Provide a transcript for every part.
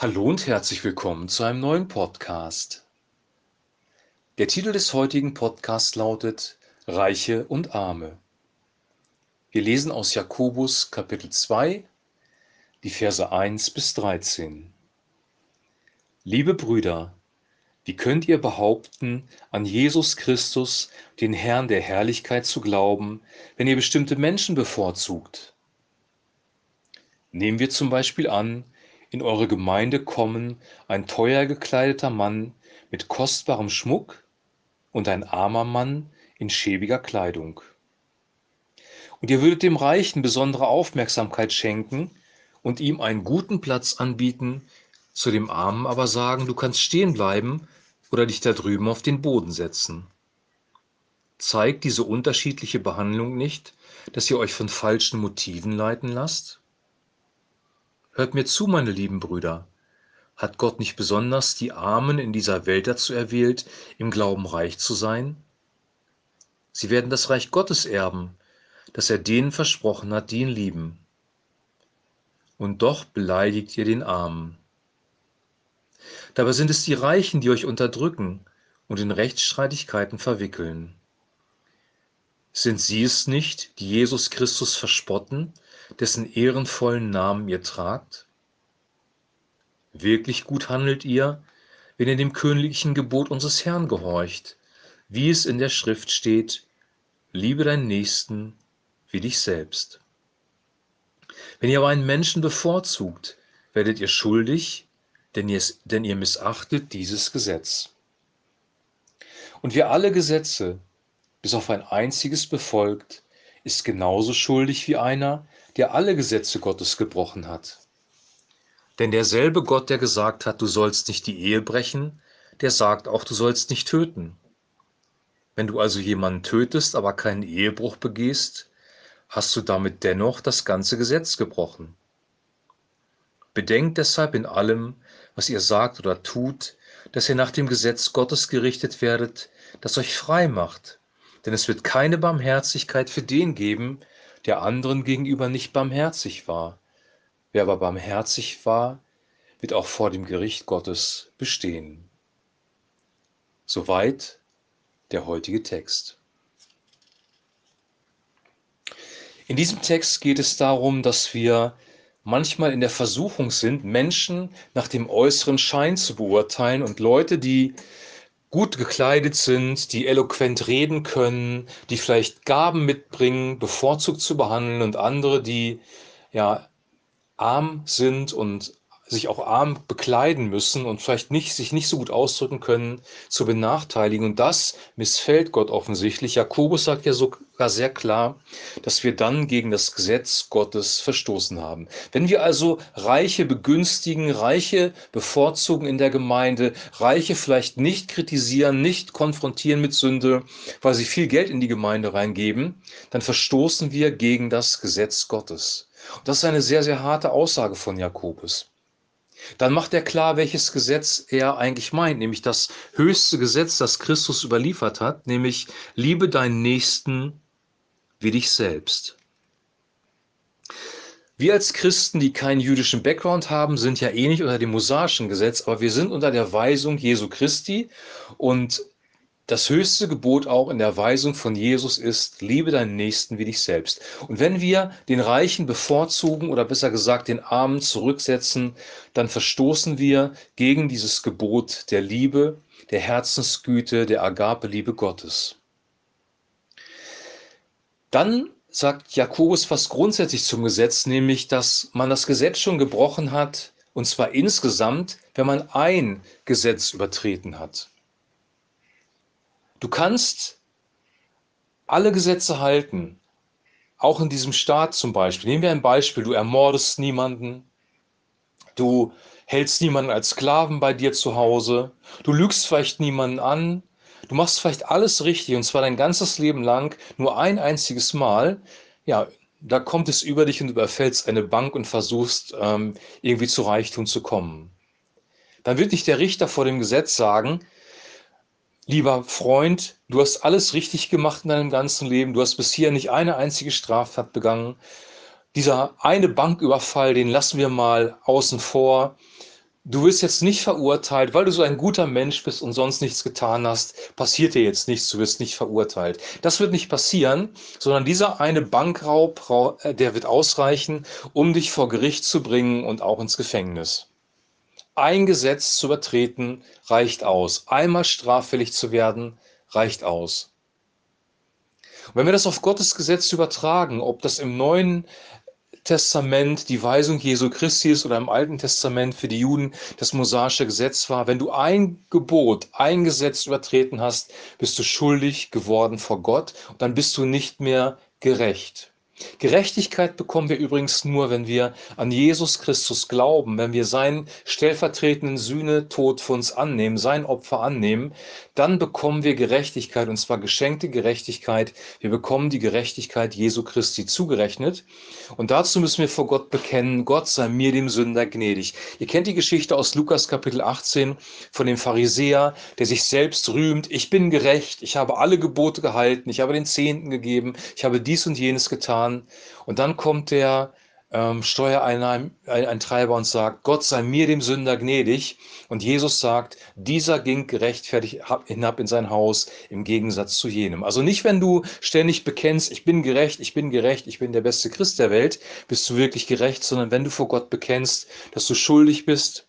Hallo und herzlich willkommen zu einem neuen Podcast. Der Titel des heutigen Podcasts lautet Reiche und Arme. Wir lesen aus Jakobus Kapitel 2, die Verse 1 bis 13. Liebe Brüder, wie könnt ihr behaupten, an Jesus Christus, den Herrn der Herrlichkeit, zu glauben, wenn ihr bestimmte Menschen bevorzugt? Nehmen wir zum Beispiel an, in eure Gemeinde kommen ein teuer gekleideter Mann mit kostbarem Schmuck und ein armer Mann in schäbiger Kleidung. Und ihr würdet dem Reichen besondere Aufmerksamkeit schenken und ihm einen guten Platz anbieten, zu dem Armen aber sagen, du kannst stehen bleiben oder dich da drüben auf den Boden setzen. Zeigt diese unterschiedliche Behandlung nicht, dass ihr euch von falschen Motiven leiten lasst? Hört mir zu, meine lieben Brüder. Hat Gott nicht besonders die Armen in dieser Welt dazu erwählt, im Glauben reich zu sein? Sie werden das Reich Gottes erben, das er denen versprochen hat, die ihn lieben. Und doch beleidigt ihr den Armen. Dabei sind es die Reichen, die euch unterdrücken und in Rechtsstreitigkeiten verwickeln. Sind sie es nicht, die Jesus Christus verspotten dessen ehrenvollen Namen ihr tragt? Wirklich gut handelt ihr, wenn ihr dem königlichen Gebot unseres Herrn gehorcht, wie es in der Schrift steht, liebe deinen Nächsten wie dich selbst. Wenn ihr aber einen Menschen bevorzugt, werdet ihr schuldig, denn ihr, denn ihr missachtet dieses Gesetz. Und wer alle Gesetze bis auf ein einziges befolgt, ist genauso schuldig wie einer, der alle Gesetze Gottes gebrochen hat. Denn derselbe Gott, der gesagt hat, du sollst nicht die Ehe brechen, der sagt auch, du sollst nicht töten. Wenn du also jemanden tötest, aber keinen Ehebruch begehst, hast du damit dennoch das ganze Gesetz gebrochen. Bedenkt deshalb in allem, was ihr sagt oder tut, dass ihr nach dem Gesetz Gottes gerichtet werdet, das euch frei macht. Denn es wird keine Barmherzigkeit für den geben, der anderen gegenüber nicht barmherzig war. Wer aber barmherzig war, wird auch vor dem Gericht Gottes bestehen. Soweit der heutige Text. In diesem Text geht es darum, dass wir manchmal in der Versuchung sind, Menschen nach dem äußeren Schein zu beurteilen und Leute, die gut gekleidet sind, die eloquent reden können, die vielleicht Gaben mitbringen, bevorzugt zu behandeln und andere, die ja arm sind und sich auch arm bekleiden müssen und vielleicht nicht, sich nicht so gut ausdrücken können, zu benachteiligen. Und das missfällt Gott offensichtlich. Jakobus sagt ja sogar sehr klar, dass wir dann gegen das Gesetz Gottes verstoßen haben. Wenn wir also Reiche begünstigen, Reiche bevorzugen in der Gemeinde, Reiche vielleicht nicht kritisieren, nicht konfrontieren mit Sünde, weil sie viel Geld in die Gemeinde reingeben, dann verstoßen wir gegen das Gesetz Gottes. Und das ist eine sehr, sehr harte Aussage von Jakobus. Dann macht er klar, welches Gesetz er eigentlich meint, nämlich das höchste Gesetz, das Christus überliefert hat, nämlich liebe deinen Nächsten wie dich selbst. Wir als Christen, die keinen jüdischen Background haben, sind ja eh nicht unter dem mosaischen Gesetz, aber wir sind unter der Weisung Jesu Christi und das höchste Gebot auch in der Weisung von Jesus ist, liebe deinen Nächsten wie dich selbst. Und wenn wir den Reichen bevorzugen oder besser gesagt den Armen zurücksetzen, dann verstoßen wir gegen dieses Gebot der Liebe, der Herzensgüte, der Agape-Liebe Gottes. Dann sagt Jakobus was grundsätzlich zum Gesetz, nämlich, dass man das Gesetz schon gebrochen hat, und zwar insgesamt, wenn man ein Gesetz übertreten hat. Du kannst alle Gesetze halten, auch in diesem Staat zum Beispiel. Nehmen wir ein Beispiel, du ermordest niemanden, du hältst niemanden als Sklaven bei dir zu Hause, du lügst vielleicht niemanden an, du machst vielleicht alles richtig und zwar dein ganzes Leben lang, nur ein einziges Mal, ja, da kommt es über dich und überfällst eine Bank und versuchst ähm, irgendwie zu Reichtum zu kommen. Dann wird dich der Richter vor dem Gesetz sagen, Lieber Freund, du hast alles richtig gemacht in deinem ganzen Leben. Du hast bisher nicht eine einzige Straftat begangen. Dieser eine Banküberfall, den lassen wir mal außen vor. du wirst jetzt nicht verurteilt, weil du so ein guter Mensch bist und sonst nichts getan hast, passiert dir jetzt nichts, du wirst nicht verurteilt. Das wird nicht passieren, sondern dieser eine Bankraub, äh, der wird ausreichen, um dich vor Gericht zu bringen und auch ins Gefängnis. Ein Gesetz zu übertreten reicht aus. Einmal straffällig zu werden reicht aus. Und wenn wir das auf Gottes Gesetz übertragen, ob das im Neuen Testament die Weisung Jesu Christi ist oder im Alten Testament für die Juden das mosaische Gesetz war, wenn du ein Gebot, ein Gesetz übertreten hast, bist du schuldig geworden vor Gott und dann bist du nicht mehr gerecht. Gerechtigkeit bekommen wir übrigens nur, wenn wir an Jesus Christus glauben, wenn wir seinen stellvertretenden Sühnetod für uns annehmen, sein Opfer annehmen, dann bekommen wir Gerechtigkeit und zwar geschenkte Gerechtigkeit. Wir bekommen die Gerechtigkeit Jesu Christi zugerechnet und dazu müssen wir vor Gott bekennen, Gott sei mir dem Sünder gnädig. Ihr kennt die Geschichte aus Lukas Kapitel 18 von dem Pharisäer, der sich selbst rühmt, ich bin gerecht, ich habe alle Gebote gehalten, ich habe den Zehnten gegeben, ich habe dies und jenes getan. Und dann kommt der ähm, Steuereintreiber und sagt, Gott sei mir dem Sünder gnädig. Und Jesus sagt, dieser ging gerechtfertigt hinab in sein Haus im Gegensatz zu jenem. Also nicht, wenn du ständig bekennst, ich bin gerecht, ich bin gerecht, ich bin der beste Christ der Welt, bist du wirklich gerecht, sondern wenn du vor Gott bekennst, dass du schuldig bist,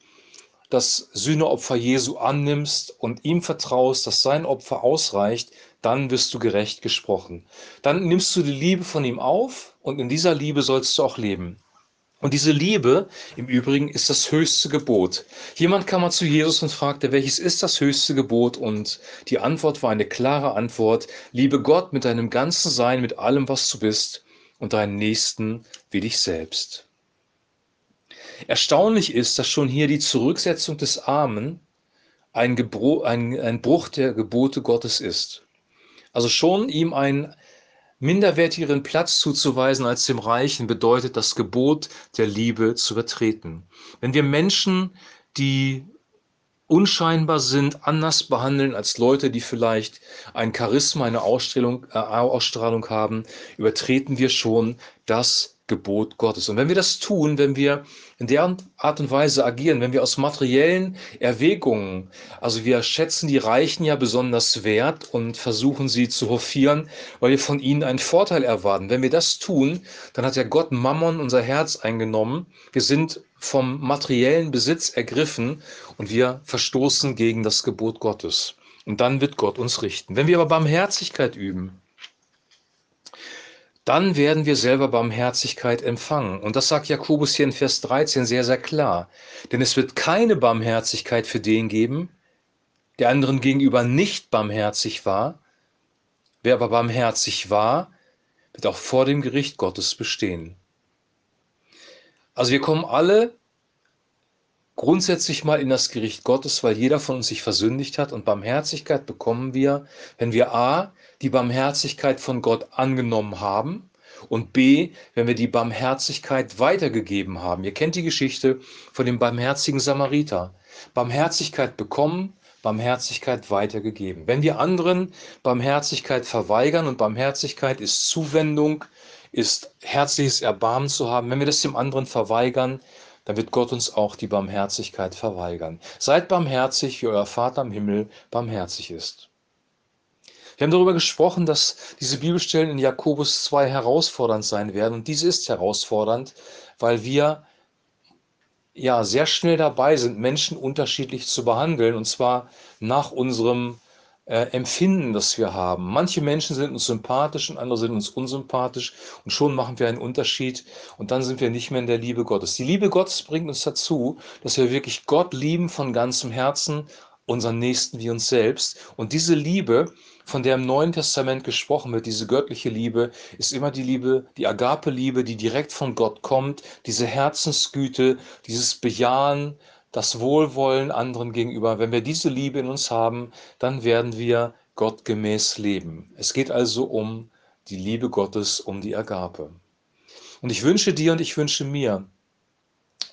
das Sühneopfer Jesu annimmst und ihm vertraust, dass sein Opfer ausreicht, dann wirst du gerecht gesprochen. Dann nimmst du die Liebe von ihm auf und in dieser Liebe sollst du auch leben. Und diese Liebe im Übrigen ist das höchste Gebot. Jemand kam mal zu Jesus und fragte, welches ist das höchste Gebot? Und die Antwort war eine klare Antwort. Liebe Gott mit deinem ganzen Sein, mit allem, was du bist und deinen Nächsten wie dich selbst. Erstaunlich ist, dass schon hier die Zurücksetzung des Armen ein, Gebro ein, ein Bruch der Gebote Gottes ist. Also schon ihm einen minderwertigeren Platz zuzuweisen als dem Reichen bedeutet das Gebot der Liebe zu übertreten. Wenn wir Menschen, die unscheinbar sind, anders behandeln als Leute, die vielleicht ein Charisma, eine Ausstrahlung, äh, Ausstrahlung haben, übertreten wir schon das Gebot Gottes. Und wenn wir das tun, wenn wir in der Art und Weise agieren, wenn wir aus materiellen Erwägungen, also wir schätzen die Reichen ja besonders wert und versuchen sie zu hofieren, weil wir von ihnen einen Vorteil erwarten. Wenn wir das tun, dann hat ja Gott Mammon unser Herz eingenommen. Wir sind vom materiellen Besitz ergriffen und wir verstoßen gegen das Gebot Gottes. Und dann wird Gott uns richten. Wenn wir aber Barmherzigkeit üben, dann werden wir selber Barmherzigkeit empfangen. Und das sagt Jakobus hier in Vers 13 sehr, sehr klar. Denn es wird keine Barmherzigkeit für den geben, der anderen gegenüber nicht barmherzig war. Wer aber barmherzig war, wird auch vor dem Gericht Gottes bestehen. Also wir kommen alle grundsätzlich mal in das Gericht Gottes, weil jeder von uns sich versündigt hat und Barmherzigkeit bekommen wir, wenn wir a. die Barmherzigkeit von Gott angenommen haben und b. wenn wir die Barmherzigkeit weitergegeben haben. Ihr kennt die Geschichte von dem barmherzigen Samariter. Barmherzigkeit bekommen, Barmherzigkeit weitergegeben. Wenn wir anderen Barmherzigkeit verweigern und Barmherzigkeit ist Zuwendung, ist herzliches Erbarmen zu haben, wenn wir das dem anderen verweigern, dann wird Gott uns auch die Barmherzigkeit verweigern. Seid barmherzig, wie euer Vater im Himmel barmherzig ist. Wir haben darüber gesprochen, dass diese Bibelstellen in Jakobus 2 herausfordernd sein werden. Und diese ist herausfordernd, weil wir ja sehr schnell dabei sind, Menschen unterschiedlich zu behandeln. Und zwar nach unserem äh, Empfinden, das wir haben. Manche Menschen sind uns sympathisch und andere sind uns unsympathisch und schon machen wir einen Unterschied und dann sind wir nicht mehr in der Liebe Gottes. Die Liebe Gottes bringt uns dazu, dass wir wirklich Gott lieben von ganzem Herzen, unseren Nächsten wie uns selbst. Und diese Liebe, von der im Neuen Testament gesprochen wird, diese göttliche Liebe, ist immer die Liebe, die Agape-Liebe, die direkt von Gott kommt, diese Herzensgüte, dieses Bejahen, das Wohlwollen anderen gegenüber, wenn wir diese Liebe in uns haben, dann werden wir gottgemäß leben. Es geht also um die Liebe Gottes, um die Agape. Und ich wünsche dir und ich wünsche mir,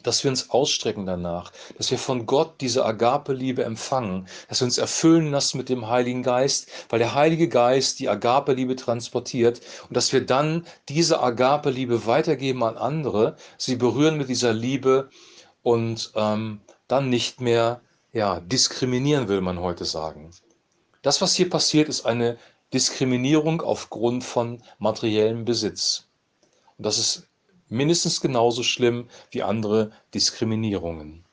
dass wir uns ausstrecken danach, dass wir von Gott diese Agape-Liebe empfangen, dass wir uns erfüllen lassen mit dem Heiligen Geist, weil der Heilige Geist die Agape-Liebe transportiert und dass wir dann diese Agape-Liebe weitergeben an andere, sie berühren mit dieser Liebe und ähm, dann nicht mehr ja, diskriminieren, will man heute sagen. Das, was hier passiert, ist eine Diskriminierung aufgrund von materiellem Besitz. Und das ist mindestens genauso schlimm wie andere Diskriminierungen.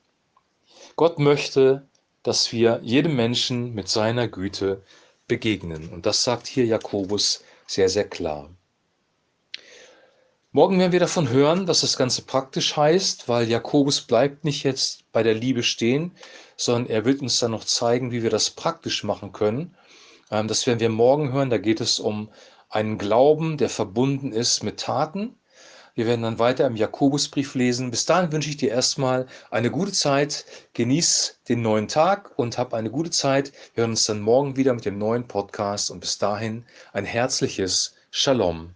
Gott möchte, dass wir jedem Menschen mit seiner Güte begegnen. Und das sagt hier Jakobus sehr, sehr klar. Morgen werden wir davon hören, dass das Ganze praktisch heißt, weil Jakobus bleibt nicht jetzt bei der Liebe stehen, sondern er wird uns dann noch zeigen, wie wir das praktisch machen können. Ähm, das werden wir morgen hören. Da geht es um einen Glauben, der verbunden ist mit Taten. Wir werden dann weiter im Jakobusbrief lesen. Bis dahin wünsche ich dir erstmal eine gute Zeit. Genieß den neuen Tag und hab eine gute Zeit. Wir hören uns dann morgen wieder mit dem neuen Podcast und bis dahin ein herzliches Shalom.